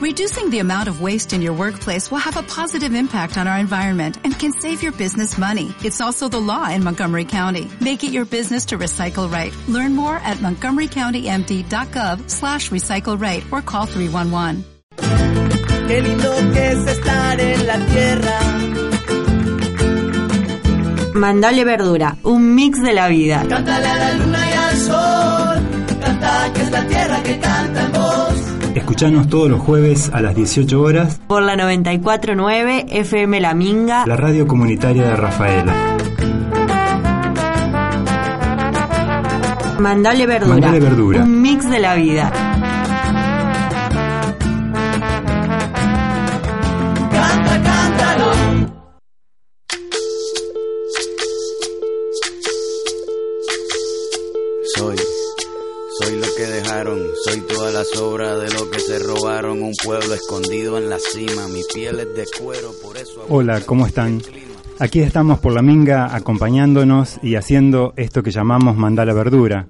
Reducing the amount of waste in your workplace will have a positive impact on our environment and can save your business money. It's also the law in Montgomery County. Make it your business to recycle right. Learn more at montgomerycountymd.gov slash recycle right or call 311. Qué lindo que es estar en la tierra. Mandale verdura, un mix de la vida. Cántale a la luna y al sol. Canta que es la tierra que canta en voz. Escuchanos todos los jueves a las 18 horas Por la 949 FM La Minga. la radio comunitaria de Rafaela. Mandale verdura. Mandale verdura. Un mix de la vida. Escondido en la cima, mi piel es de cuero, por eso... Hola, ¿cómo están? Aquí estamos por la Minga acompañándonos y haciendo esto que llamamos Mandale Verdura.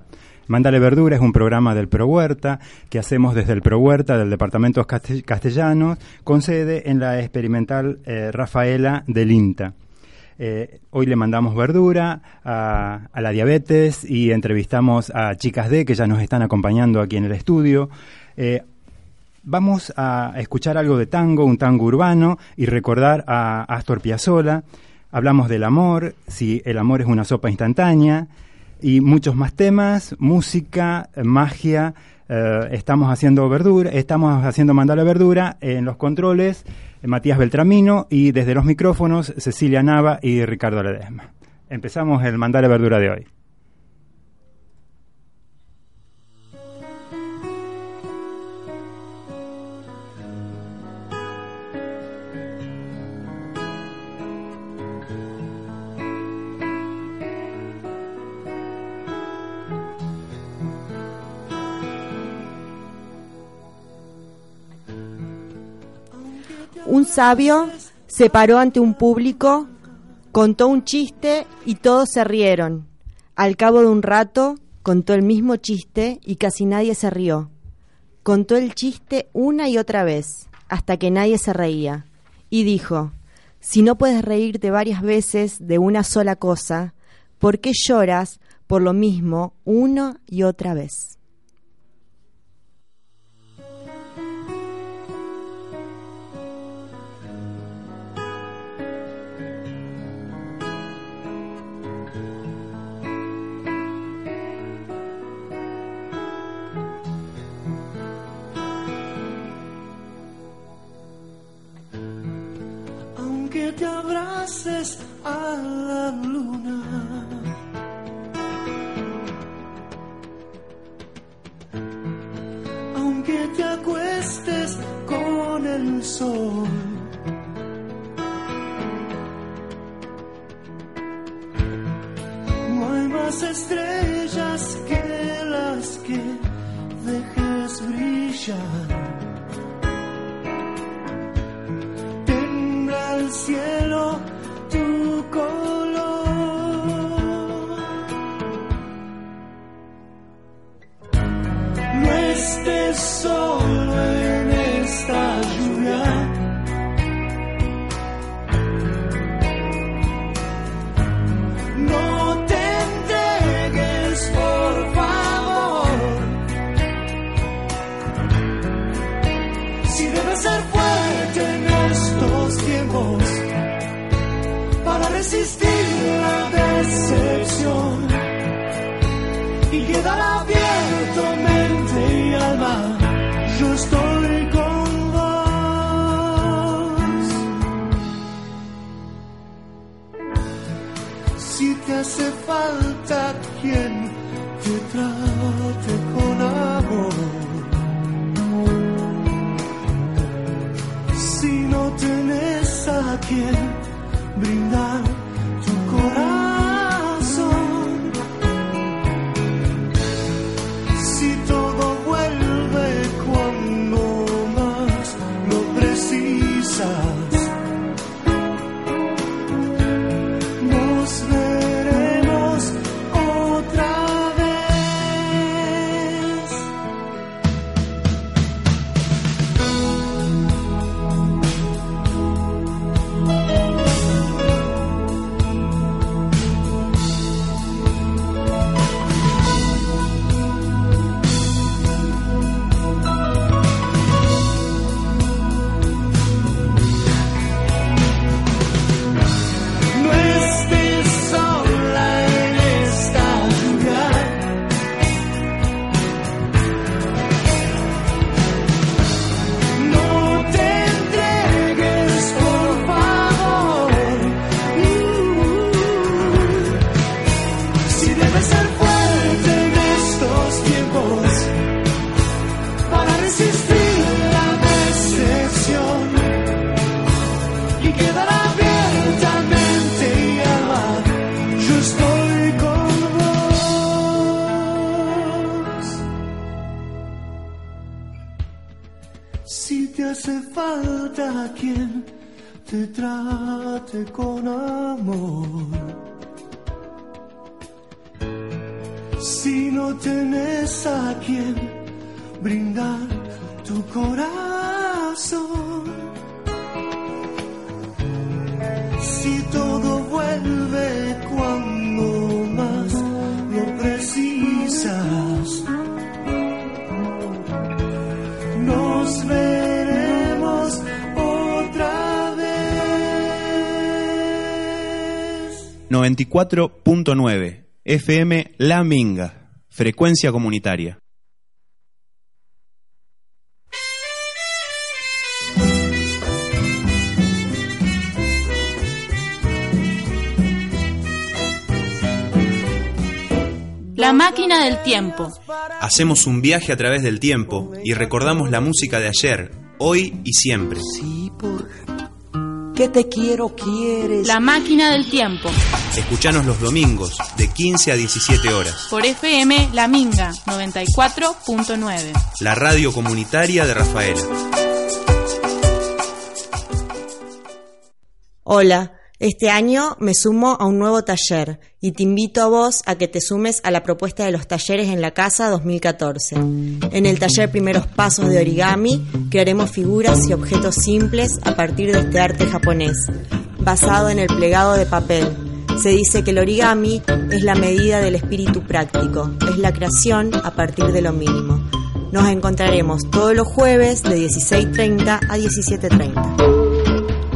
Mandale Verdura es un programa del Pro Huerta que hacemos desde el Pro Huerta del Departamento Caste- Castellanos con sede en la experimental eh, Rafaela del INTA. Eh, hoy le mandamos verdura a, a la diabetes y entrevistamos a Chicas D que ya nos están acompañando aquí en el estudio. Eh, Vamos a escuchar algo de tango, un tango urbano, y recordar a Astor Piazzolla. Hablamos del amor, si el amor es una sopa instantánea, y muchos más temas, música, magia. eh, estamos haciendo verdura, estamos haciendo mandala verdura en los controles, Matías Beltramino, y desde los micrófonos, Cecilia Nava y Ricardo Ledesma. Empezamos el mandala verdura de hoy. Sabio se paró ante un público, contó un chiste y todos se rieron. Al cabo de un rato contó el mismo chiste y casi nadie se rió. Contó el chiste una y otra vez, hasta que nadie se reía. Y dijo, si no puedes reírte varias veces de una sola cosa, ¿por qué lloras por lo mismo una y otra vez? Te abraces a la luna. Aunque te acuestes con el sol. No hay más estrellas que las que dejes brillar. El cielo tu color. No estés solo en falta quien te trate con amor. si no tenés a quien 94.9 FM La Minga, frecuencia comunitaria. La máquina del tiempo. Hacemos un viaje a través del tiempo y recordamos la música de ayer, hoy y siempre. Sí, por ¿Qué te quiero, quieres? La máquina del tiempo. Escuchanos los domingos de 15 a 17 horas. Por FM La Minga 94.9. La radio comunitaria de Rafaela. Hola, este año me sumo a un nuevo taller y te invito a vos a que te sumes a la propuesta de los talleres en la casa 2014. En el taller Primeros Pasos de Origami crearemos figuras y objetos simples a partir de este arte japonés, basado en el plegado de papel. Se dice que el origami es la medida del espíritu práctico, es la creación a partir de lo mínimo. Nos encontraremos todos los jueves de 16.30 a 17.30.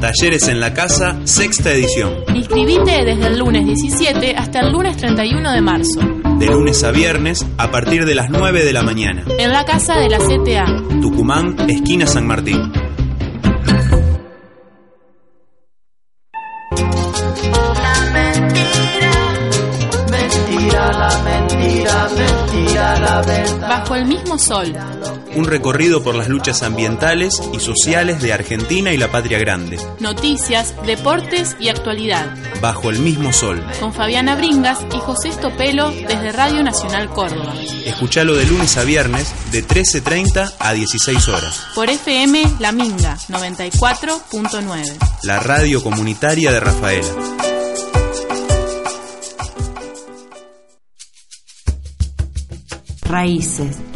Talleres en la Casa, sexta edición. Inscribite desde el lunes 17 hasta el lunes 31 de marzo. De lunes a viernes a partir de las 9 de la mañana. En la Casa de la CTA. Tucumán, esquina San Martín. Mentira, la mentira, mentira, la verdad. Bajo el mismo sol. Un recorrido por las luchas ambientales y sociales de Argentina y la Patria Grande. Noticias, deportes y actualidad. Bajo el mismo sol. Con Fabiana Bringas y José Estopelo desde Radio Nacional Córdoba. Escuchalo de lunes a viernes de 13.30 a 16 horas. Por FM La Minga 94.9. La radio comunitaria de Rafaela. Raíces.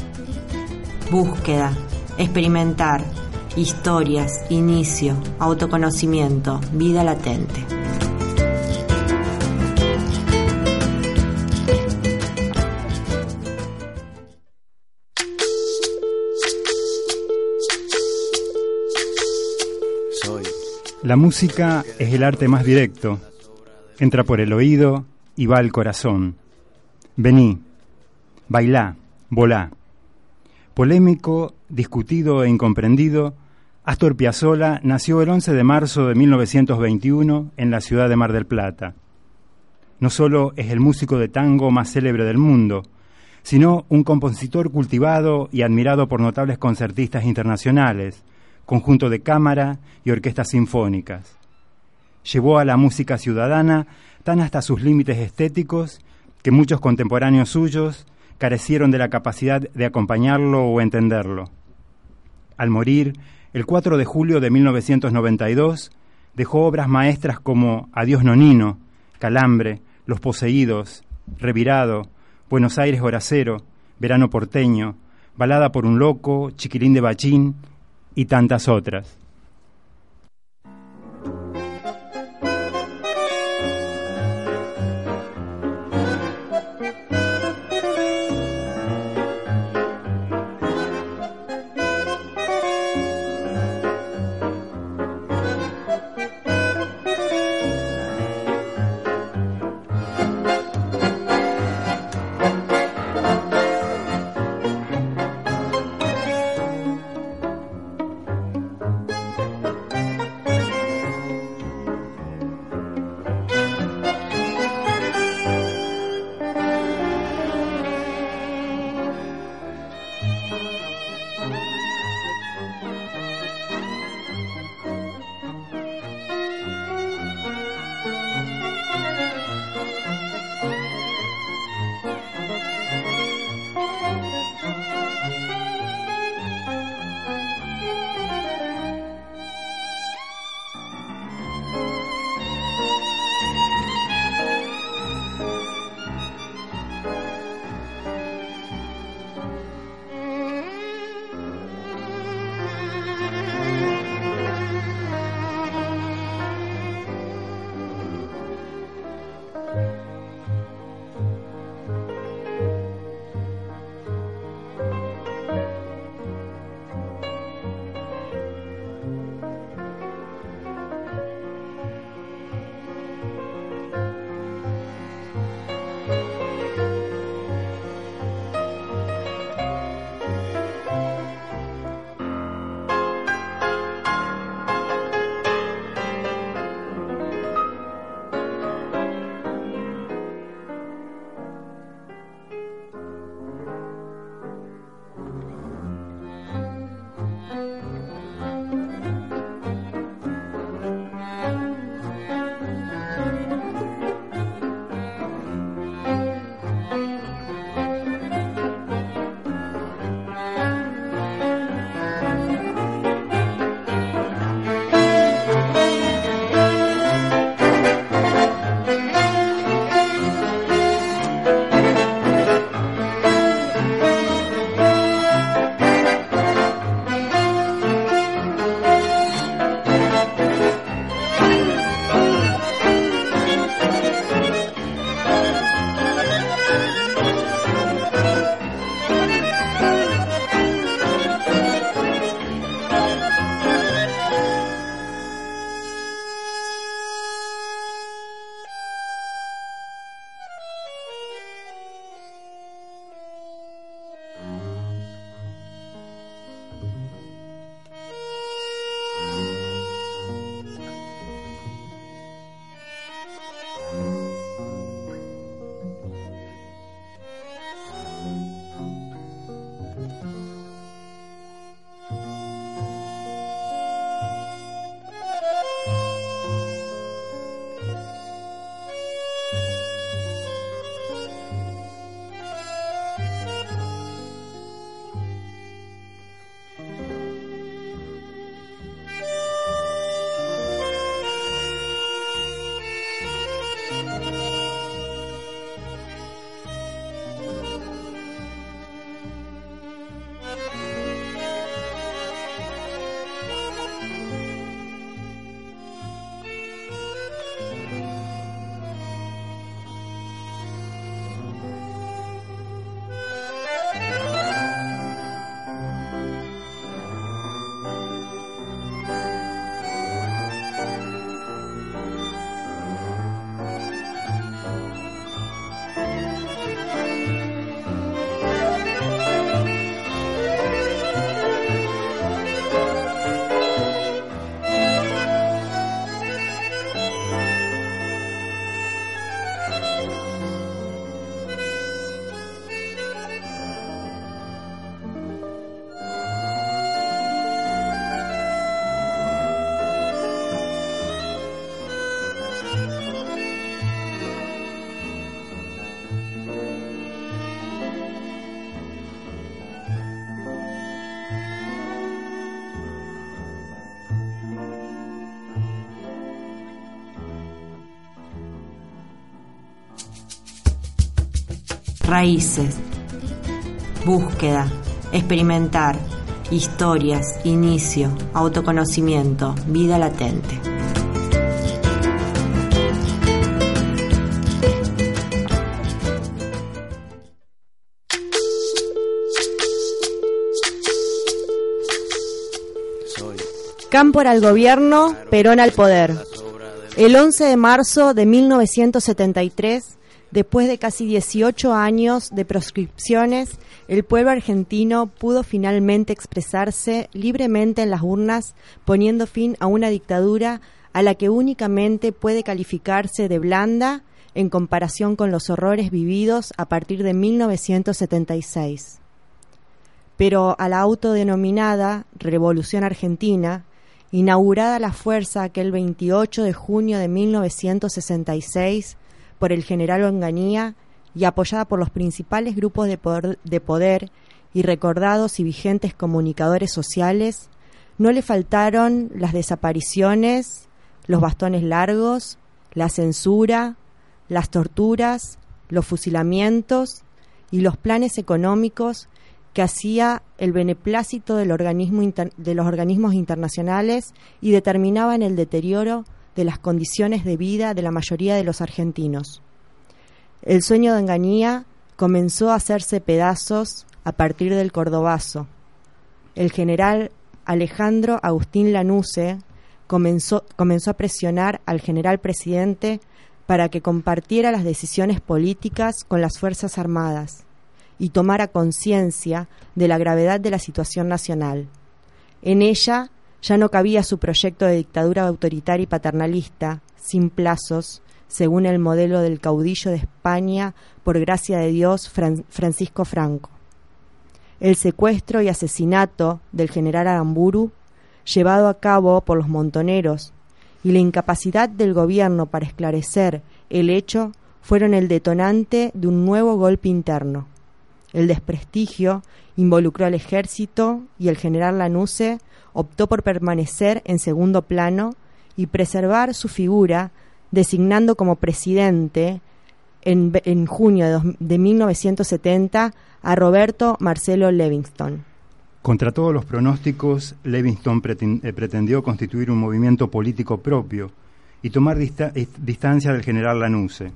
Búsqueda. Experimentar. Historias. Inicio. Autoconocimiento. Vida latente. La música es el arte más directo. Entra por el oído y va al corazón. Vení, bailá, volá. Polémico, discutido e incomprendido, Astor Piazzolla nació el 11 de marzo de 1921 en la ciudad de Mar del Plata. No solo es el músico de tango más célebre del mundo, sino un compositor cultivado y admirado por notables concertistas internacionales, conjunto de cámara y orquestas sinfónicas. Llevó a la música ciudadana tan hasta sus límites estéticos que muchos contemporáneos suyos carecieron de la capacidad de acompañarlo o entenderlo. Al morir, el 4 de julio de 1992, dejó obras maestras como Adiós Nonino, Calambre, Los Poseídos, Revirado, Buenos Aires Horacero, Verano Porteño, Balada por un Loco, Chiquilín de Bachín y tantas otras. Raíces, búsqueda, experimentar, historias, inicio, autoconocimiento, vida latente. Cámpora al gobierno, Perón al poder. El 11 de marzo de 1973, después de casi 18 años de proscripciones, el pueblo argentino pudo finalmente expresarse libremente en las urnas, poniendo fin a una dictadura a la que únicamente puede calificarse de blanda en comparación con los horrores vividos a partir de 1976. Pero a la autodenominada Revolución Argentina, inaugurada la fuerza aquel 28 de junio de 1966 por el general Onganía y apoyada por los principales grupos de poder, de poder y recordados y vigentes comunicadores sociales, no le faltaron las desapariciones, los bastones largos, la censura, las torturas, los fusilamientos y los planes económicos que hacía el beneplácito de los organismos internacionales y determinaban el deterioro de las condiciones de vida de la mayoría de los argentinos. El sueño de Enganía comenzó a hacerse pedazos a partir del Cordobazo. El general Alejandro Agustín Lanuse comenzó, comenzó a presionar al general presidente para que compartiera las decisiones políticas con las Fuerzas Armadas y tomara conciencia de la gravedad de la situación nacional. En ella ya no cabía su proyecto de dictadura autoritaria y paternalista, sin plazos, según el modelo del caudillo de España, por gracia de Dios, Francisco Franco. El secuestro y asesinato del general Aramburu, llevado a cabo por los montoneros, y la incapacidad del gobierno para esclarecer el hecho fueron el detonante de un nuevo golpe interno. El desprestigio involucró al ejército y el general Lanuse optó por permanecer en segundo plano y preservar su figura, designando como presidente en, junio de, de 1970 a Roberto Marcelo Levingston. Contra todos los pronósticos, Levingston eh, pretendió constituir un movimiento político propio y tomar distancia del general Lanuse.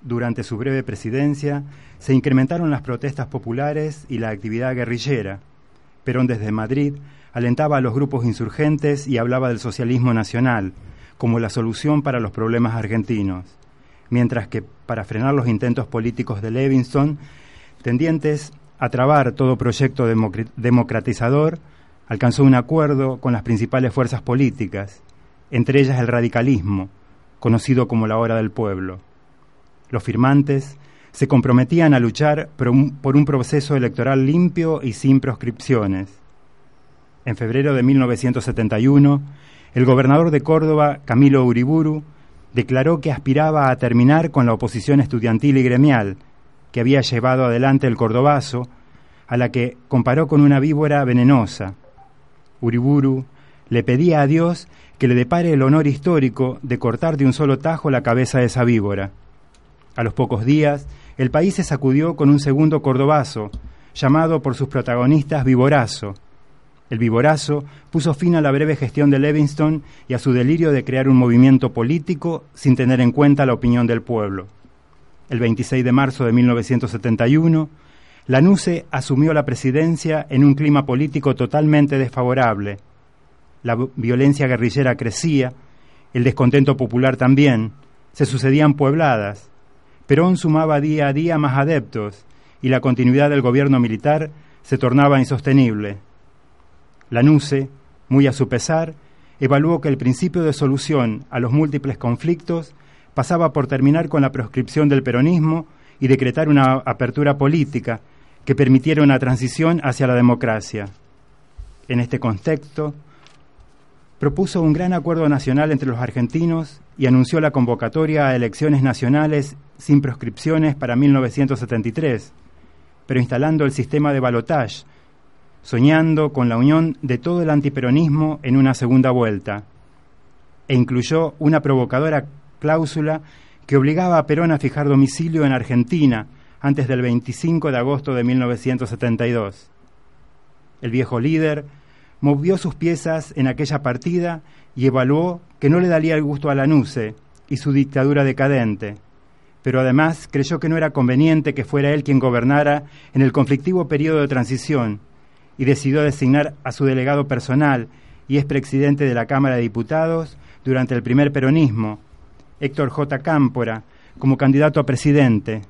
Durante su breve presidencia se incrementaron las protestas populares y la actividad guerrillera. Perón desde Madrid alentaba a los grupos insurgentes y hablaba del socialismo nacional como la solución para los problemas argentinos, mientras que para frenar los intentos políticos de Levinson, tendientes a trabar todo proyecto democratizador, alcanzó un acuerdo con las principales fuerzas políticas, entre ellas el radicalismo, conocido como la Hora del Pueblo. Los firmantes se comprometían a luchar por un, proceso electoral limpio y sin proscripciones. En febrero de 1971, el gobernador de Córdoba, Camilo Uriburu, declaró que aspiraba a terminar con la oposición estudiantil y gremial que había llevado adelante el cordobazo, a la que comparó con una víbora venenosa. Uriburu le pedía a Dios que le depare el honor histórico de cortar de un solo tajo la cabeza de esa víbora. A los pocos días, el país se sacudió con un segundo cordobazo, llamado por sus protagonistas Viborazo. El Viborazo puso fin a la breve gestión de Levingston y a su delirio de crear un movimiento político sin tener en cuenta la opinión del pueblo. El 26 de marzo de 1971, Lanuse asumió la presidencia en un clima político totalmente desfavorable. La violencia guerrillera crecía, el descontento popular también, se sucedían puebladas, Perón sumaba día a día más adeptos y la continuidad del gobierno militar se tornaba insostenible. Lanuse, muy a su pesar, evaluó que el principio de solución a los múltiples conflictos pasaba por terminar con la proscripción del peronismo y decretar una apertura política que permitiera una transición hacia la democracia. En este contexto, propuso un gran acuerdo nacional entre los argentinos y anunció la convocatoria a elecciones nacionales sin proscripciones para 1973, pero instalando el sistema de balotage, soñando con la unión de todo el antiperonismo en una segunda vuelta, e incluyó una provocadora cláusula que obligaba a Perón a fijar domicilio en Argentina antes del 25 de agosto de 1972. El viejo líder movió sus piezas en aquella partida y evaluó que no le daría el gusto a Lanuse y su dictadura decadente, pero además creyó que no era conveniente que fuera él quien gobernara en el conflictivo periodo de transición y decidió designar a su delegado personal y expresidente de la Cámara de Diputados durante el primer peronismo, Héctor J. Cámpora, como candidato a presidente,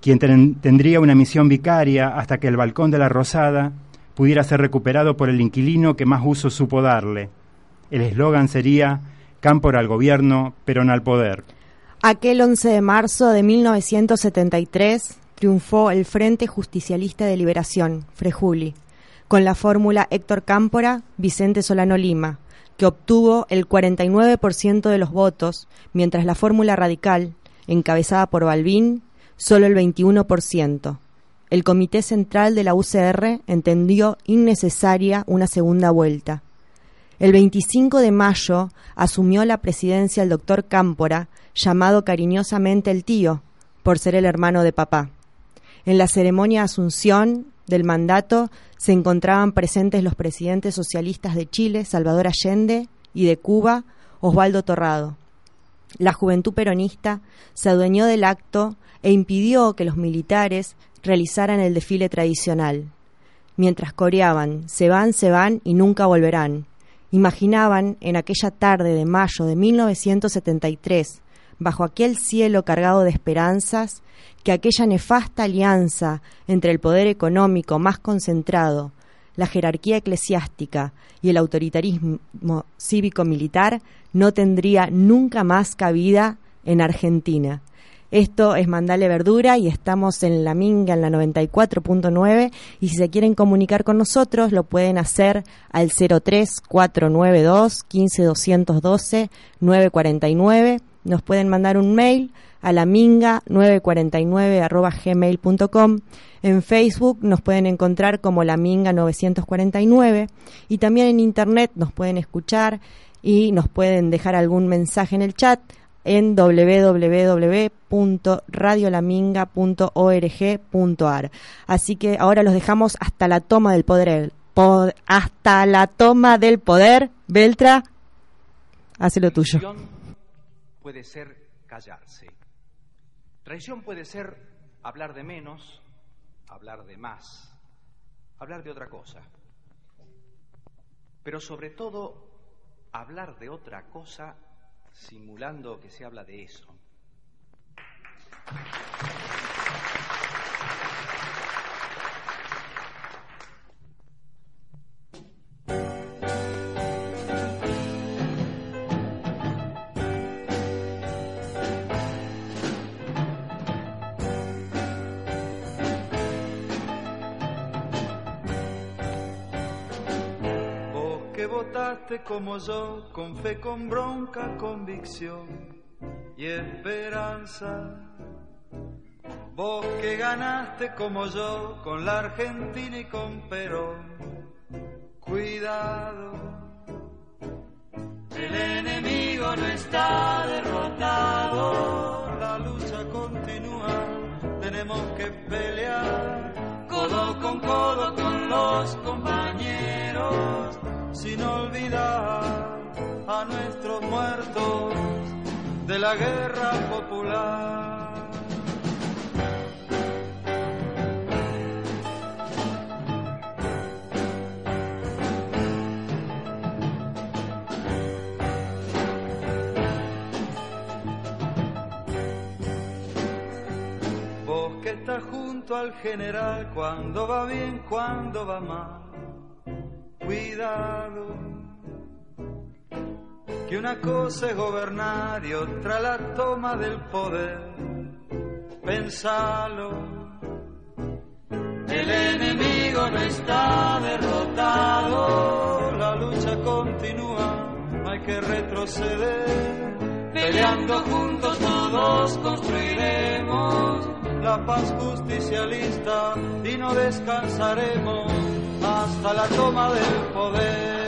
quien tendría una misión vicaria hasta que el balcón de la Rosada pudiera ser recuperado por el inquilino que más uso supo darle. El eslogan sería Cámpora al gobierno, Perón al poder. Aquel 11 de marzo de 1973 triunfó el Frente Justicialista de Liberación, Frejuli, con la fórmula Héctor Cámpora, Vicente Solano Lima, que obtuvo el 49% de los votos, mientras la fórmula radical, encabezada por Balbín, solo el 21%. El Comité Central de la UCR entendió innecesaria una segunda vuelta. El 25 de mayo asumió la presidencia el doctor Cámpora, llamado cariñosamente el tío, por ser el hermano de papá. En la ceremonia de asunción del mandato se encontraban presentes los presidentes socialistas de Chile, Salvador Allende, y de Cuba, Osvaldo Torrado. La juventud peronista se adueñó del acto e impidió que los militares realizaran el desfile tradicional. Mientras coreaban Se van, se van y nunca volverán, imaginaban en aquella tarde de mayo de 1973, bajo aquel cielo cargado de esperanzas, que aquella nefasta alianza entre el poder económico más concentrado, la jerarquía eclesiástica y el autoritarismo cívico-militar no tendría nunca más cabida en Argentina. Esto es Mandale Verdura y estamos en La Minga en la 94.9 y si se quieren comunicar con nosotros lo pueden hacer al 03492 15212 949. Nos pueden mandar un mail a la minga 949 gmail.com. En Facebook nos pueden encontrar como la minga 949 y también en internet nos pueden escuchar y nos pueden dejar algún mensaje en el chat en www.radiolaminga.org.ar. Así que ahora los dejamos hasta la toma del poder. hasta la toma del poder. Beltra, hace lo tuyo. Puede ser callarse. Traición puede ser hablar de menos, hablar de más, hablar de otra cosa. Pero sobre todo, hablar de otra cosa simulando que se habla de eso. Votaste como yo, con fe, con bronca, convicción y esperanza. Vos que ganaste como yo, con la Argentina y con Perón, cuidado. El enemigo no está derrotado, la lucha continúa, tenemos que pelear. Codo con codo con los compañeros sin olvidar a nuestros muertos de la guerra popular. Vos que estás junto al general cuando va bien, cuando va mal cuidado, que una cosa es gobernar y otra la toma del poder. Pensalo, el enemigo no está derrotado, la lucha continúa, no hay que retroceder. Peleando juntos todos construiremos la paz justicialista y no descansaremos hasta la toma del poder,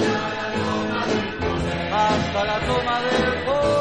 hasta la toma del poder,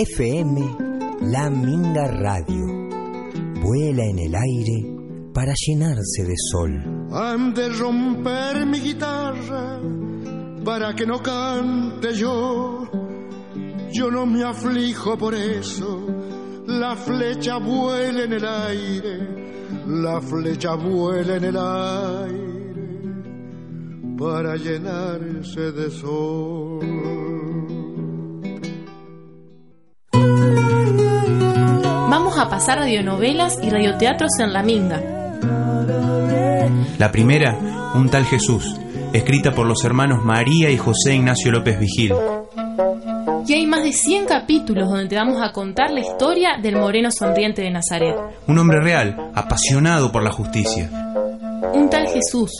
FM La Minga Radio. Vuela en el aire para llenarse de sol. Han de romper mi guitarra para que no cante yo. Yo no me aflijo por eso. La flecha vuela en el aire, la flecha vuela en el aire para llenarse de sol. Vamos a pasar radionovelas y radioteatros en La Minga. La primera, Un tal Jesús, escrita por los hermanos María y José Ignacio López Vigil. Y hay más de 100 capítulos donde te vamos a contar la historia del moreno sonriente de Nazaret. Un hombre real, apasionado por la justicia. Un tal Jesús.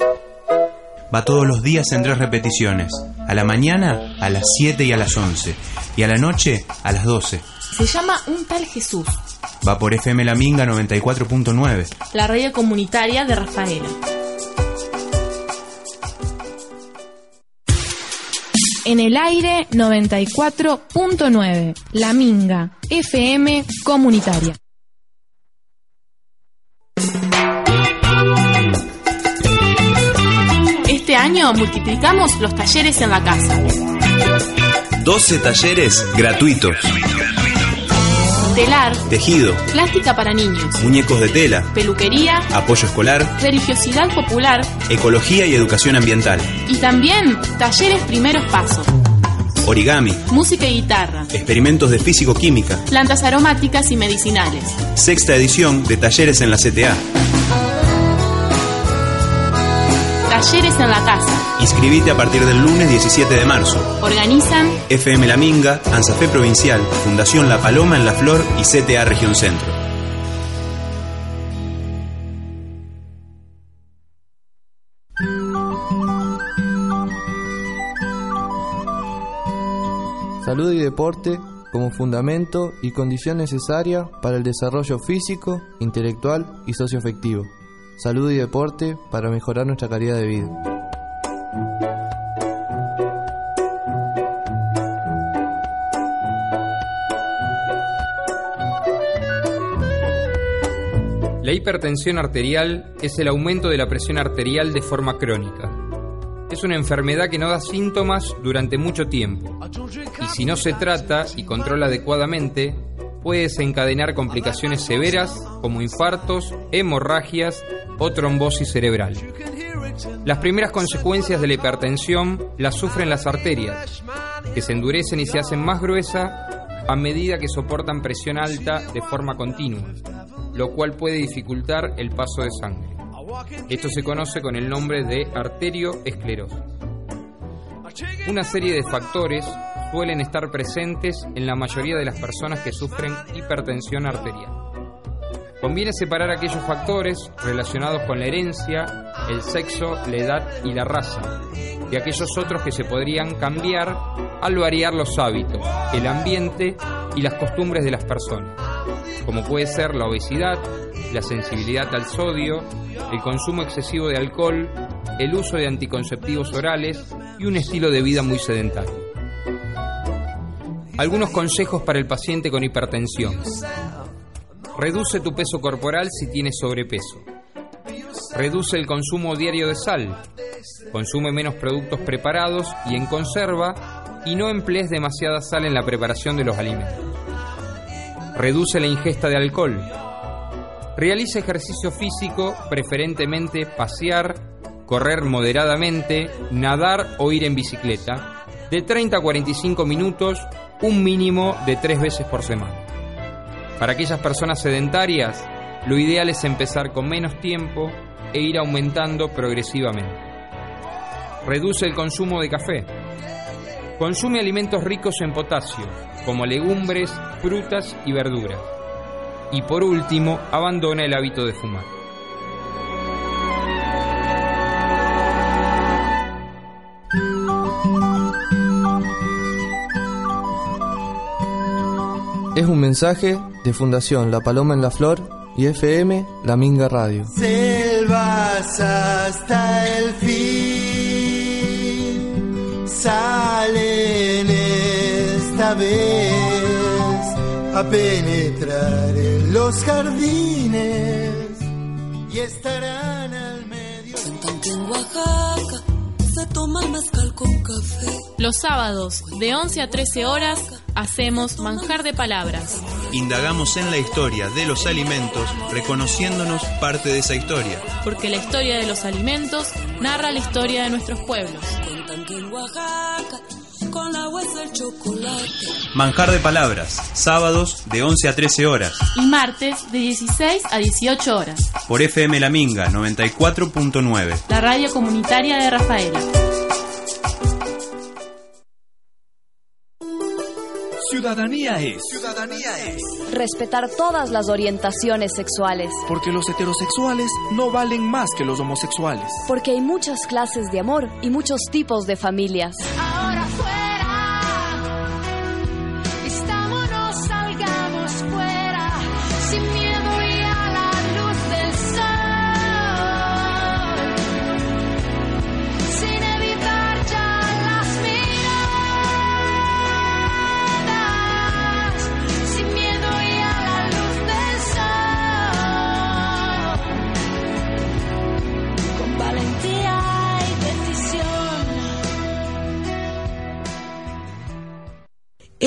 Va todos los días en tres repeticiones. A la mañana, a las 7 y a las 11. Y a la noche, a las 12. Se llama Un tal Jesús. Va por FM La Minga 94.9. La radio comunitaria de Rafaela. En el aire 94.9. La Minga. FM comunitaria. Este año multiplicamos los talleres en la casa. 12 talleres gratuitos. Telar, Tejido, plástica para niños, muñecos de tela, peluquería, apoyo escolar, religiosidad popular ecología y educación ambiental, y también talleres primeros pasos, origami, música y guitarra, experimentos de físico-química. plantas aromáticas y medicinales. Sexta edición de talleres en la CTA. Talleres en la casa. Inscribite a partir del lunes 17 de marzo. Organizan FM La Minga, ANSAFE Provincial, Fundación La Paloma en La Flor y CTA Región Centro. Salud y deporte como fundamento y condición necesaria para el desarrollo físico, intelectual y socioafectivo. Salud y deporte para mejorar nuestra calidad de vida. La hipertensión arterial es el aumento de la presión arterial de forma crónica. Es una enfermedad que no da síntomas durante mucho tiempo y si no se trata y controla adecuadamente puede desencadenar complicaciones severas como infartos, hemorragias o trombosis cerebral. Las primeras consecuencias de la hipertensión las sufren las arterias, que se endurecen y se hacen más gruesas a medida que soportan presión alta de forma continua, lo cual puede dificultar el paso de sangre. Esto se conoce con el nombre de arterioesclerosis. Una serie de factores suelen estar presentes en la mayoría de las personas que sufren hipertensión arterial. Conviene separar aquellos factores relacionados con la herencia, el sexo, la edad y la raza, de aquellos otros que se podrían cambiar al variar los hábitos, el ambiente y las costumbres de las personas, como puede ser la obesidad, la sensibilidad al sodio, el consumo excesivo de alcohol, el uso de anticonceptivos orales y un estilo de vida muy sedentario. Algunos consejos para el paciente con hipertensión. Reduce tu peso corporal si tienes sobrepeso. Reduce el consumo diario de sal. Consume menos productos preparados y en conserva y no emplees demasiada sal en la preparación de los alimentos. Reduce la ingesta de alcohol. Realiza ejercicio físico, preferentemente pasear, correr moderadamente, nadar o ir en bicicleta, de 30 a 45 minutos, un mínimo de tres veces por semana. Para aquellas personas sedentarias, lo ideal es empezar con menos tiempo e ir aumentando progresivamente. Reduce el consumo de café. Consume alimentos ricos en potasio, como legumbres, frutas y verduras. Y por último, abandona el hábito de fumar. Es un mensaje de Fundación La Paloma en la Flor y FM La Minga Radio. Selvas hasta el fin vez a penetrar en los jardines y estarán al medio. En Oaxaca se toma mezcal con café. Los sábados, de 11 a 13 horas, hacemos manjar de palabras. Indagamos en la historia de los alimentos, reconociéndonos parte de esa historia. Porque la historia de los alimentos narra la historia de nuestros pueblos. Cuentan que en Oaxaca con la huesa el chocolate. Manjar de palabras, sábados de 11 a 13 horas. Y martes de 16 a 18 horas. Por FM La Minga 94.9. La radio comunitaria de Rafaela. Ciudadanía es. Ciudadanía es. Respetar todas las orientaciones sexuales. Porque los heterosexuales no valen más que los homosexuales. Porque hay muchas clases de amor y muchos tipos de familias.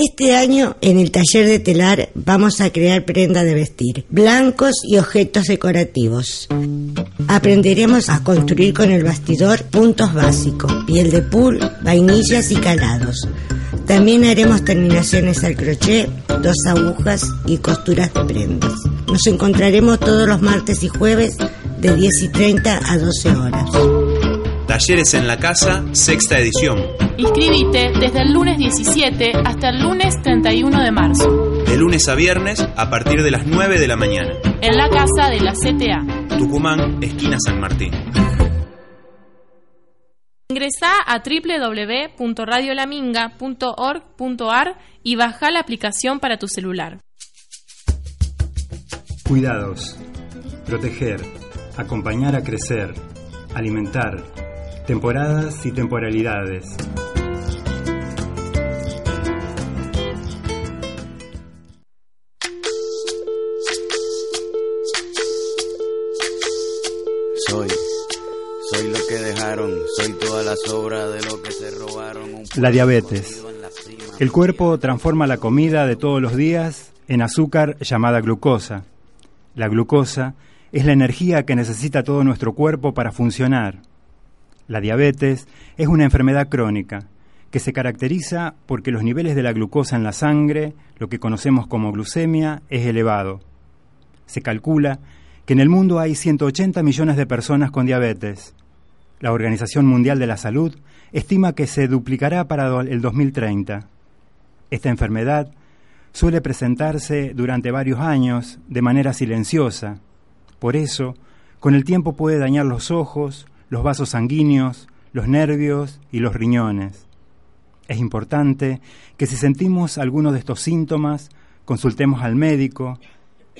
Este año en el taller de telar vamos a crear prenda de vestir, blancos y objetos decorativos. Aprenderemos a construir con el bastidor puntos básicos, piel de pool, vainillas y calados. También haremos terminaciones al crochet, dos agujas y costuras de prendas. Nos encontraremos todos los martes y jueves de 10 y 30 a 12 horas. Talleres en la Casa, sexta edición. Inscribite desde el lunes 17 hasta el lunes 31 de marzo. De lunes a viernes a partir de las 9 de la mañana. En la casa de la CTA. Tucumán, esquina San Martín. Ingresá a www.radiolaminga.org.ar y baja la aplicación para tu celular. Cuidados. Proteger. Acompañar a crecer. Alimentar. Temporadas y temporalidades. Soy, soy lo que dejaron, soy toda la sobra de lo que se robaron. La diabetes. El cuerpo transforma la comida de todos los días en azúcar llamada glucosa. La glucosa es la energía que necesita todo nuestro cuerpo para funcionar. La diabetes es una enfermedad crónica que se caracteriza porque los niveles de la glucosa en la sangre, lo que conocemos como glucemia, es elevado. Se calcula que en el mundo hay 180 millones de personas con diabetes. La Organización Mundial de la Salud estima que se duplicará para el 2030. Esta enfermedad suele presentarse durante varios años de manera silenciosa. Por eso, con el tiempo puede dañar los ojos, los vasos sanguíneos, los nervios y los riñones. Es importante que si sentimos alguno de estos síntomas, consultemos al médico,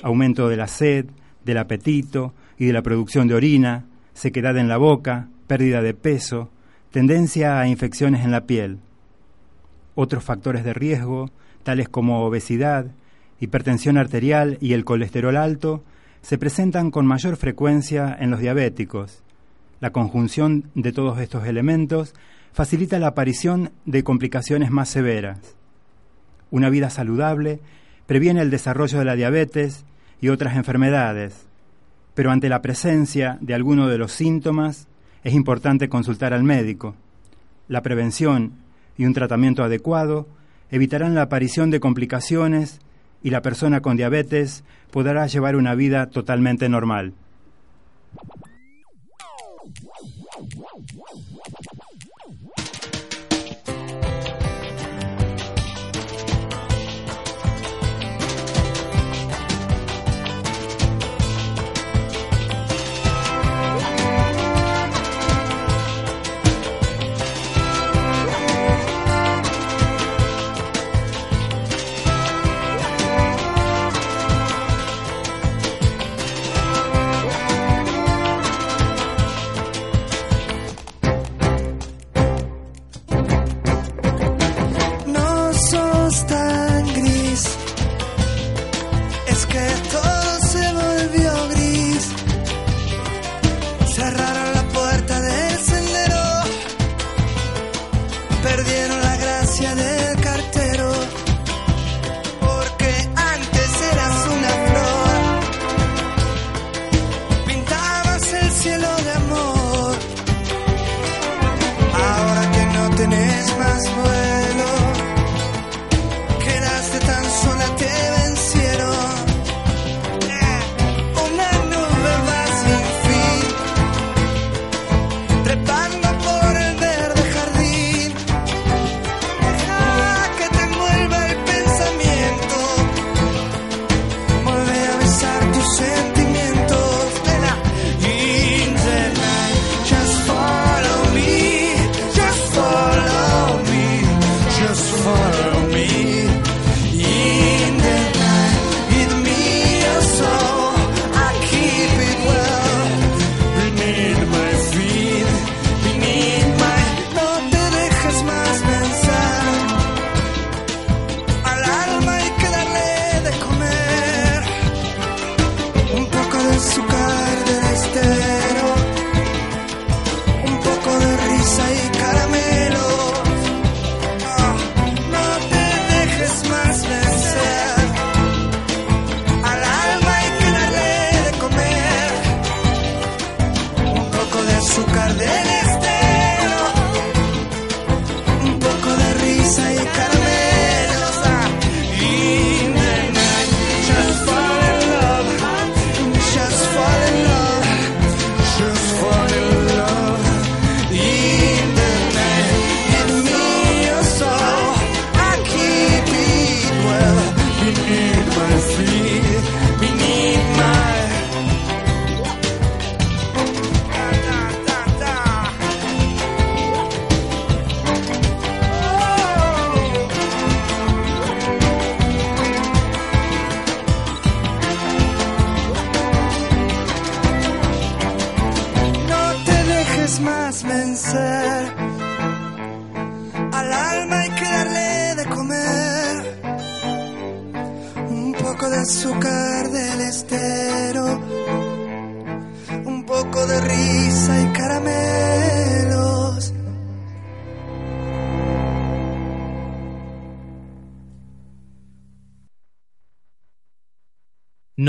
aumento de la sed, del apetito y de la producción de orina, sequedad en la boca, pérdida de peso, tendencia a infecciones en la piel. Otros factores de riesgo, tales como obesidad, hipertensión arterial y el colesterol alto, se presentan con mayor frecuencia en los diabéticos. La conjunción de todos estos elementos facilita la aparición de complicaciones más severas. Una vida saludable previene el desarrollo de la diabetes y otras enfermedades, pero ante la presencia de alguno de los síntomas es importante consultar al médico. La prevención y un tratamiento adecuado evitarán la aparición de complicaciones y la persona con diabetes podrá llevar una vida totalmente normal. Del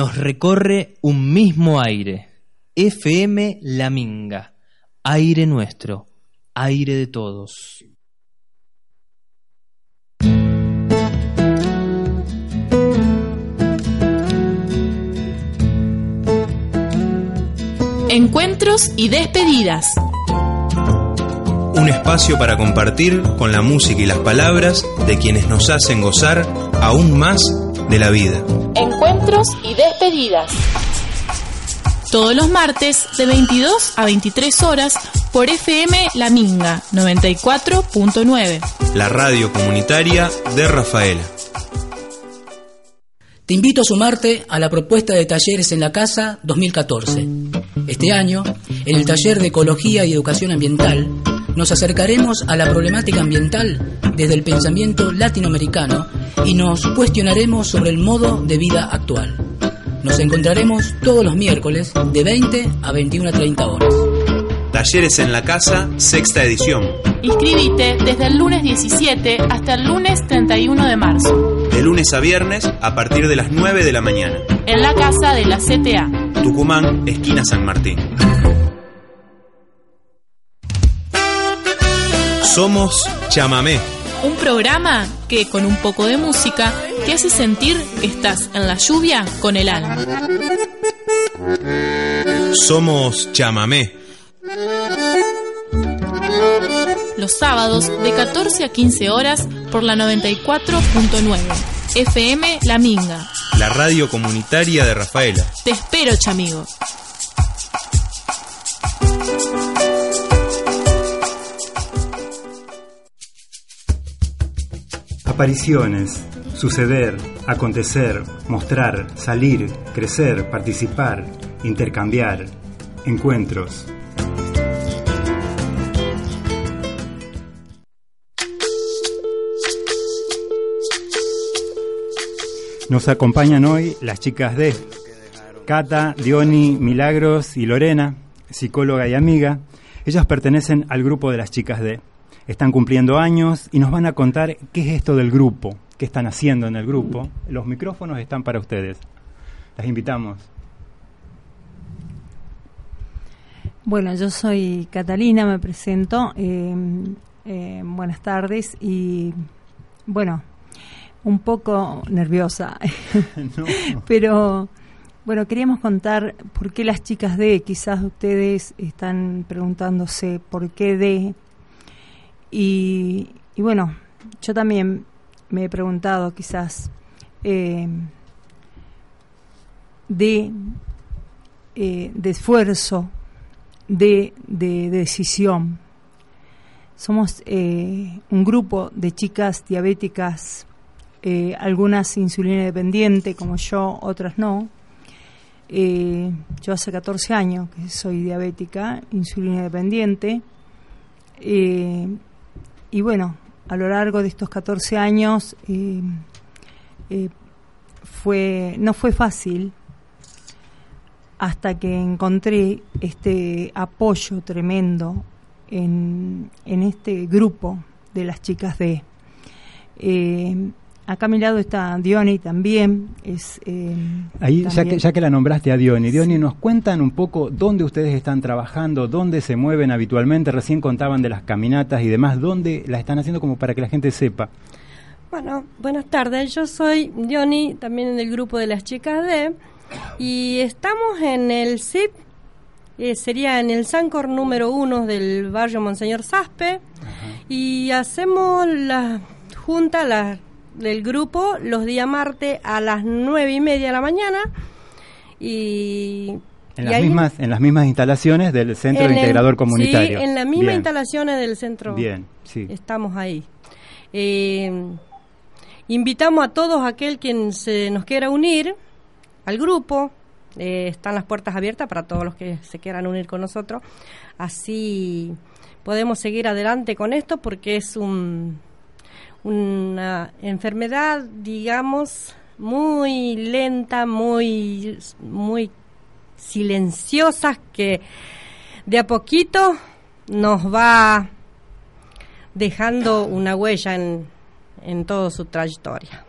Nos recorre un mismo aire. FM La Minga. Aire nuestro. Aire de todos. Encuentros y despedidas. Un espacio para compartir con la música y las palabras de quienes nos hacen gozar aún más de la vida. Encuentros y despedidas. Todos los martes de 22 a 23 horas por FM La Minga 94.9. La radio comunitaria de Rafaela. Te invito a sumarte a la propuesta de talleres en la casa 2014. Este año, en el taller de Ecología y Educación Ambiental, nos acercaremos a la problemática ambiental desde el pensamiento latinoamericano y nos cuestionaremos sobre el modo de vida actual. Nos encontraremos todos los miércoles de 20 a 21 a 30 horas. Talleres en la casa, sexta edición. Inscribite desde el lunes 17 hasta el lunes 31 de marzo De lunes a viernes a partir de las 9 de la mañana. en la casa de la CTA. Tucumán, esquina San Martín. Somos Chamamé. Un programa que con un poco de música te hace sentir que estás en la lluvia con el alma. Somos Chamamé. Los sábados de 14 a 15 horas por la 94.9. FM La Minga. La radio comunitaria de Rafaela. Te espero, chamigo. Apariciones, suceder, acontecer, mostrar, salir, crecer, participar, intercambiar, encuentros. Nos acompañan hoy las chicas de Cata, Diony, Milagros y Lorena, psicóloga y amiga. Ellas pertenecen al grupo de las chicas de. Están cumpliendo años y nos van a contar qué es esto del grupo, qué están haciendo en el grupo. Los micrófonos están para ustedes. Las invitamos. Bueno, yo soy Catalina, me presento. eh, eh, buenas tardes y bueno, un poco nerviosa, pero bueno, queríamos contar por qué las chicas de, quizás ustedes están preguntándose por qué de, y, y bueno, yo también me he preguntado quizás eh, de, eh, de esfuerzo, de, de decisión. Somos eh, un grupo de chicas diabéticas, algunas insulina dependiente como yo, otras no. Yo hace 14 años que soy diabética, insulina dependiente. Y bueno, a lo largo de estos 14 años eh, eh, fue, no fue fácil hasta que encontré este apoyo tremendo en, en este grupo de las chicas de... Eh, acá a mi lado está Diony también. Es, eh, Ahí, ya que, ya que la nombraste a Diony, Diony, ¿nos cuentan un poco dónde ustedes están trabajando, dónde se mueven habitualmente? Recién contaban de las caminatas y demás, ¿dónde las están haciendo como para que la gente sepa? Bueno, buenas tardes. Yo soy Diony, también en el grupo de las chicas de. Y estamos en el CIP, eh, sería en el Sancor número uno del barrio Monseñor Saspe. Y hacemos la junta la, del grupo los días martes a las nueve y media de la mañana. Y. En y las, ahí- mismas, en las mismas instalaciones del Centro el- Integrador Comunitario. Sí, en las mismas Bien, instalaciones del centro. Bien, sí. Estamos ahí. Eh, invitamos a todos aquel quien se nos quiera unir al grupo. Eh, están las puertas abiertas para todos los que se quieran unir con nosotros. Así podemos seguir adelante con esto porque es un, una enfermedad, digamos, muy lenta, muy, muy silenciosa que de a poquito nos va dejando una huella en, en toda su trayectoria.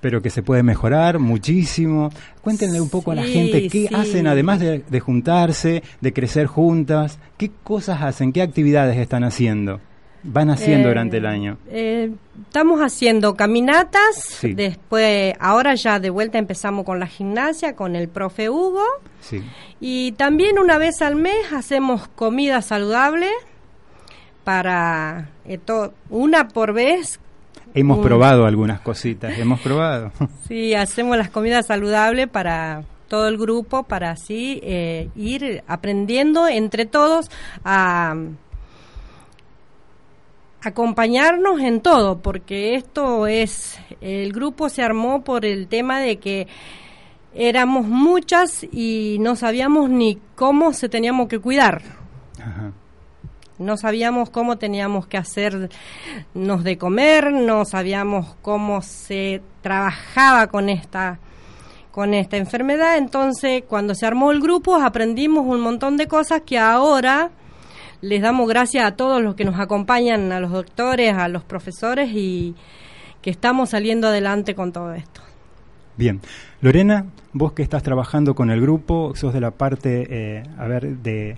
Pero que se puede mejorar muchísimo. Cuéntenle un poco a la gente qué sí. hacen, además de, de juntarse, de crecer juntas, qué cosas hacen, qué actividades están haciendo, van haciendo Eh, durante el año. Eh, estamos haciendo caminatas, Sí. después, ahora ya de vuelta empezamos con la gimnasia, con el profe Hugo, Sí. y también una vez al mes hacemos comida saludable para eh, to- una por vez. Hemos un- probado algunas cositas, hemos probado. Sí, hacemos las comidas saludables para todo el grupo, para así eh, ir aprendiendo entre todos a acompañarnos en todo, porque esto es, el grupo se armó por el tema de que éramos muchas y no sabíamos ni cómo se teníamos que cuidar. Ajá. No sabíamos cómo teníamos que hacernos de comer, no sabíamos cómo se trabajaba con esta con esta enfermedad. Entonces, cuando se armó el grupo, aprendimos un montón de cosas que ahora les damos gracias a todos los que nos acompañan, a los doctores, a los profesores y que estamos saliendo adelante con todo esto. Bien. Lorena, vos que estás trabajando con el grupo, sos de la parte, eh, a ver, de,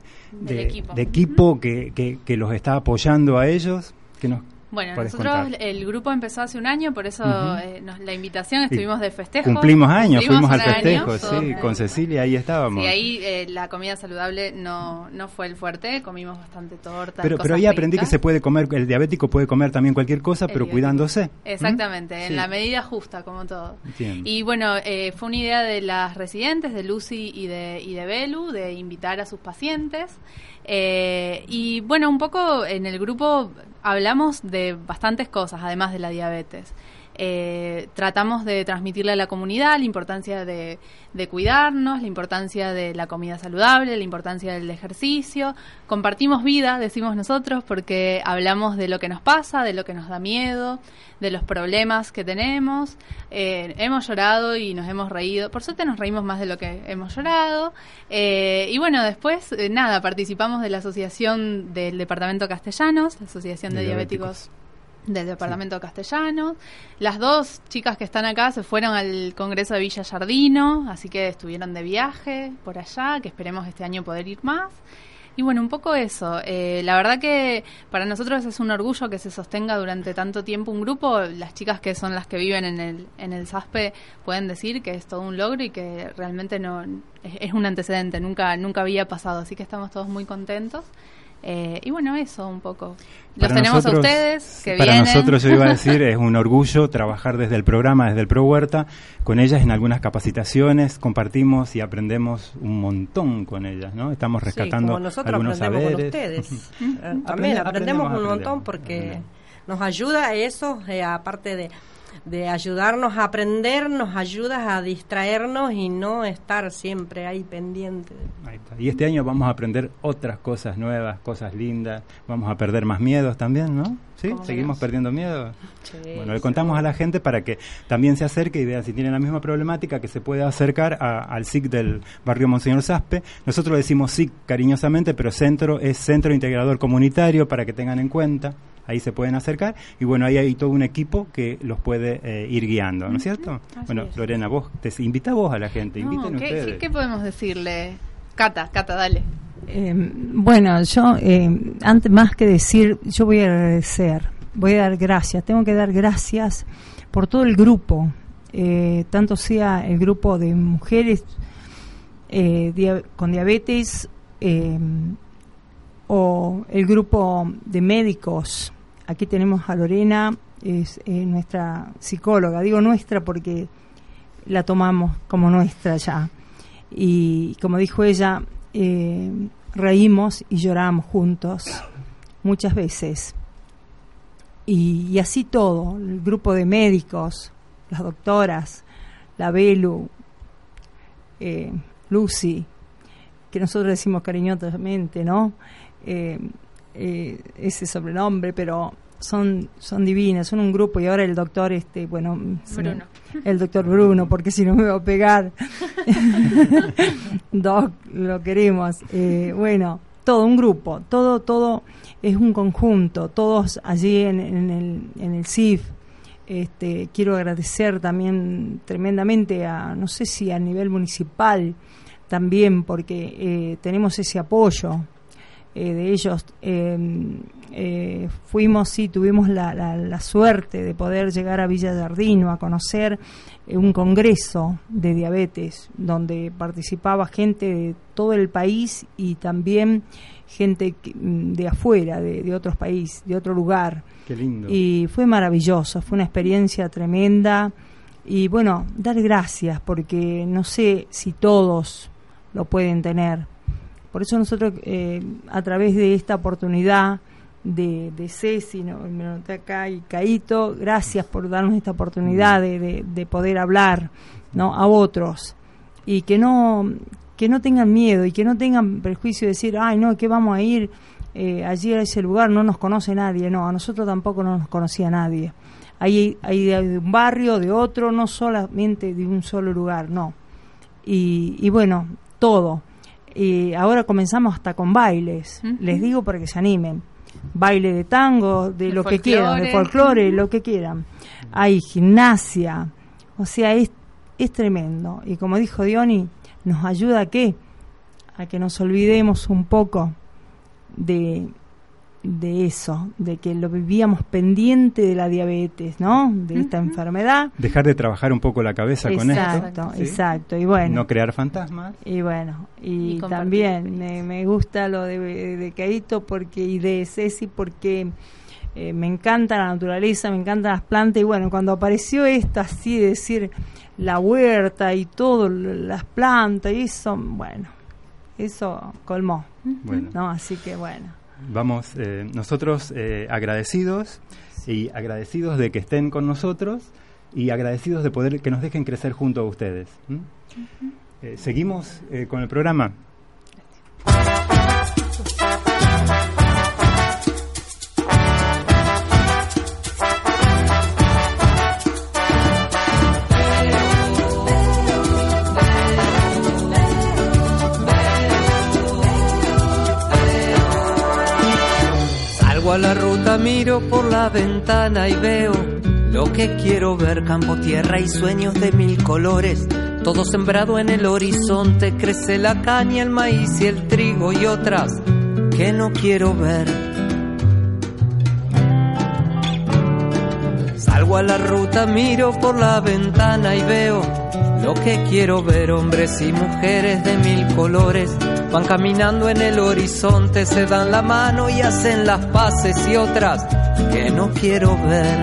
equipo. de equipo que, que, que los está apoyando a ellos. Que nos Bueno, nosotros contar? el grupo empezó hace un año, por eso eh, nos- la invitación, estuvimos de festejo. Cumplimos años, fuimos al año, festejo, sí, con Cecilia, ahí estábamos. Sí, ahí eh, la comida saludable no, no fue el fuerte, comimos bastante torta. pero, pero ahí aprendí que se puede comer, el diabético puede comer también cualquier cosa, El pero diabético. cuidándose. Exactamente, en Sí. la medida justa, como todo. Entiendo. Y bueno, eh, fue una idea de las residentes, de Lucy y de, y de Belu, de invitar a sus pacientes. Eh, y bueno, un poco en el grupo hablamos de bastantes cosas, además de la diabetes. Eh, tratamos de transmitirle a la comunidad la importancia de, de cuidarnos, la importancia de la comida saludable, la importancia del ejercicio. Compartimos vida, decimos nosotros, porque hablamos de lo que nos pasa, de lo que nos da miedo, de los problemas que tenemos. Eh, hemos llorado y nos hemos reído. Por suerte nos reímos más de lo que hemos llorado. Eh, y bueno, después, eh, nada, participamos de la asociación del Departamento Castellanos, la Asociación de, De Diabéticos del departamento castellano. Las dos chicas que están acá se fueron al Congreso de Villa Yardino, así que estuvieron de viaje por allá, que esperemos este año poder ir más. Y bueno, un poco eso. Eh, la verdad que para nosotros es un orgullo que se sostenga durante tanto tiempo un grupo. Las chicas que son las que viven en el, en el SASPE pueden decir que es todo un logro y que realmente no es, es un antecedente, nunca, nunca había pasado. Así que estamos todos muy contentos. Eh, y bueno, eso un poco. Los Para tenemos nosotros- a ustedes que Para vienen. nosotros, yo iba a decir, es un orgullo trabajar desde el programa, desde el Pro Huerta, con ellas en algunas capacitaciones, compartimos y aprendemos un montón con ellas, ¿no? Estamos Sí, rescatando como nosotros algunos aprendemos saberes. con ustedes. Eh, También aprendemos aprendemos, un montón aprendemos. porque nos ayuda eso, eh, aparte de, de ayudarnos a aprender, nos ayuda a distraernos y no estar siempre ahí pendiente. Ahí está. Y este año vamos a aprender otras cosas nuevas, cosas lindas, vamos a perder más miedos también, ¿no? ¿Sí? ¿Cómo ¿Seguimos perdiendo miedo? Sí, Bueno, le contamos a la gente para que también se acerque y vea si tienen la misma problemática, que se puede acercar a- al SIC del barrio Monseñor Saspe. Nosotros decimos SIC cariñosamente, pero centro es Centro Integrador Comunitario para que tengan en cuenta. Ahí se pueden acercar y bueno, ahí hay todo un equipo que los puede eh, ir guiando, ¿no es cierto? Así Bueno, es. Lorena, vos, te invita vos a la gente, No, inviten ¿qué, ustedes. qué- qué podemos decirle? Cata, Cata, dale. Eh, bueno, yo, eh, antes más que decir, yo voy a agradecer, voy a dar gracias, tengo que dar gracias por todo el grupo, eh, tanto sea el grupo de mujeres eh, dia- con diabetes eh, o el grupo de médicos. Aquí tenemos a Lorena, es eh, nuestra psicóloga, digo nuestra porque la tomamos como nuestra ya. Y como dijo ella, eh, reímos y lloramos juntos muchas veces. Y, así todo, el grupo de médicos, las doctoras, la Belu, eh, Lucy, que nosotros decimos cariñosamente, ¿no? Eh, ese sobrenombre, pero son son divinas, son un grupo y ahora el doctor este, bueno, Bruno. el doctor Bruno, porque si no me va a pegar. Doc, lo queremos. Eh, bueno, todo un grupo, todo todo es un conjunto, todos allí en, en el en el CIF. Este, quiero agradecer también tremendamente a, no sé si a nivel municipal también, porque eh, tenemos ese apoyo eh, de ellos. Eh, eh, fuimos, sí, tuvimos la, la- la suerte de poder llegar a Villa Jardino a conocer eh, un congreso de diabetes donde participaba gente de todo el país y también gente mm, de afuera, de, de otros países, de otro lugar. Qué lindo. Y fue maravilloso, fue una experiencia tremenda. Y bueno, dar gracias porque no sé si todos lo pueden tener. Por eso nosotros, eh, a través de esta oportunidad de, de Ceci, no, me noté acá, y Caito, gracias por darnos esta oportunidad de, de- de poder hablar ¿no? a otros. Y que no, que no tengan miedo y que no tengan prejuicio de decir, ay, no, que vamos a ir eh, allí a ese lugar, no nos conoce nadie. No, a nosotros tampoco no nos conocía nadie. Hay, hay de un barrio, de otro, no solamente de un solo lugar, no. Y, y bueno, todo. Y ahora comenzamos hasta con bailes. Les digo para que se animen. Baile de tango, de, De lo que quieran, de folclore. folclore, lo que quieran. Hay gimnasia. O sea, es, es tremendo. Y como dijo Diony, nos ayuda a qué? A que nos olvidemos un poco de, de eso, de que lo vivíamos pendiente de la diabetes, ¿no? De esta enfermedad. Dejar de trabajar un poco la cabeza con esto. Exacto, ¿sí? exacto. Y bueno. No crear fantasmas. Y bueno, y, también me, me gusta lo de, de Caíto porque, y de Ceci porque eh, me encanta la naturaleza, me encantan las plantas. Y bueno, cuando apareció esto así, de decir la huerta y todo, las plantas y eso, bueno, eso colmó. Bueno. ¿no? Así que bueno. Vamos, eh, nosotros eh, agradecidos y agradecidos de que estén con nosotros y agradecidos de poder que nos dejen crecer junto a ustedes. Eh, Seguimos eh, con el programa. Miro por la ventana y veo lo que quiero ver, campo, tierra y sueños de mil colores. Todo sembrado en el horizonte, crece la caña, el maíz y el trigo y otras que no quiero ver. Salgo a la ruta, miro por la ventana y veo lo que quiero ver, hombres y mujeres de mil colores. Van caminando en el horizonte, se dan la mano y hacen las paces y otras que no quiero ver.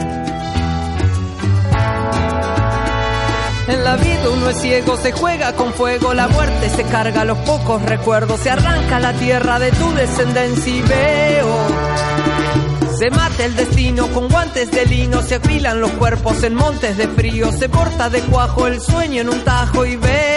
En la vida uno es ciego, se juega con fuego, la muerte se carga los pocos recuerdos, se arranca la tierra de tu descendencia y veo. Se mata el destino con guantes de lino, se apilan los cuerpos en montes de frío, se porta de cuajo el sueño en un tajo y veo.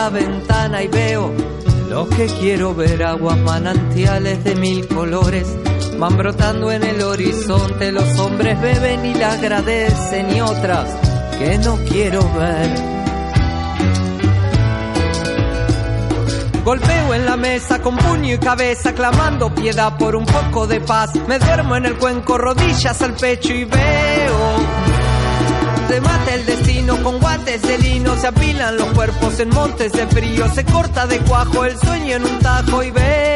La ventana y veo lo que quiero ver, aguas manantiales de mil colores. Van brotando en el horizonte, los hombres beben y la agradecen y otras que no quiero ver. Golpeo en la mesa con puño y cabeza, clamando piedad por un poco de paz. Me duermo en el cuenco, rodillas al pecho y veo. Se mata el destino con guantes de lino, se apilan los cuerpos en montes de frío, se corta de cuajo el sueño en un tajo y veo.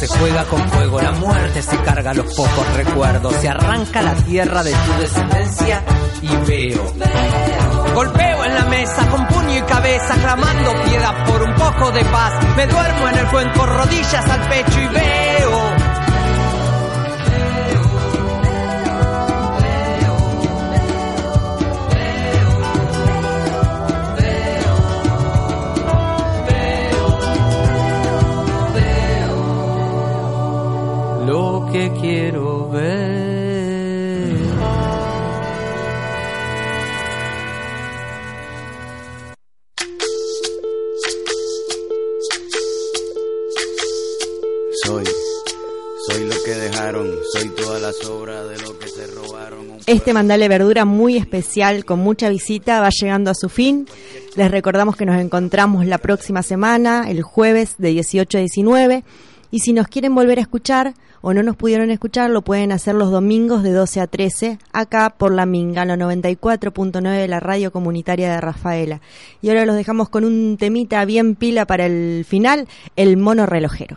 Se juega con fuego, la muerte se carga los pocos recuerdos, se arranca la tierra de tu descendencia y veo. Golpeo en la mesa con puño y cabeza, clamando piedad por un poco de paz. Me duermo en el cuenco, rodillas al pecho y veo. Este Mandale Verdura muy especial, con mucha visita, va llegando a su fin. Les recordamos que nos encontramos la próxima semana, el jueves de 18 a 19. Y si nos quieren volver a escuchar o no nos pudieron escuchar, lo pueden hacer los domingos de 12 a 13, acá por la Minga, la 94.9 de la radio comunitaria de Rafaela. Y ahora los dejamos con un temita bien pila para el final, el mono relojero.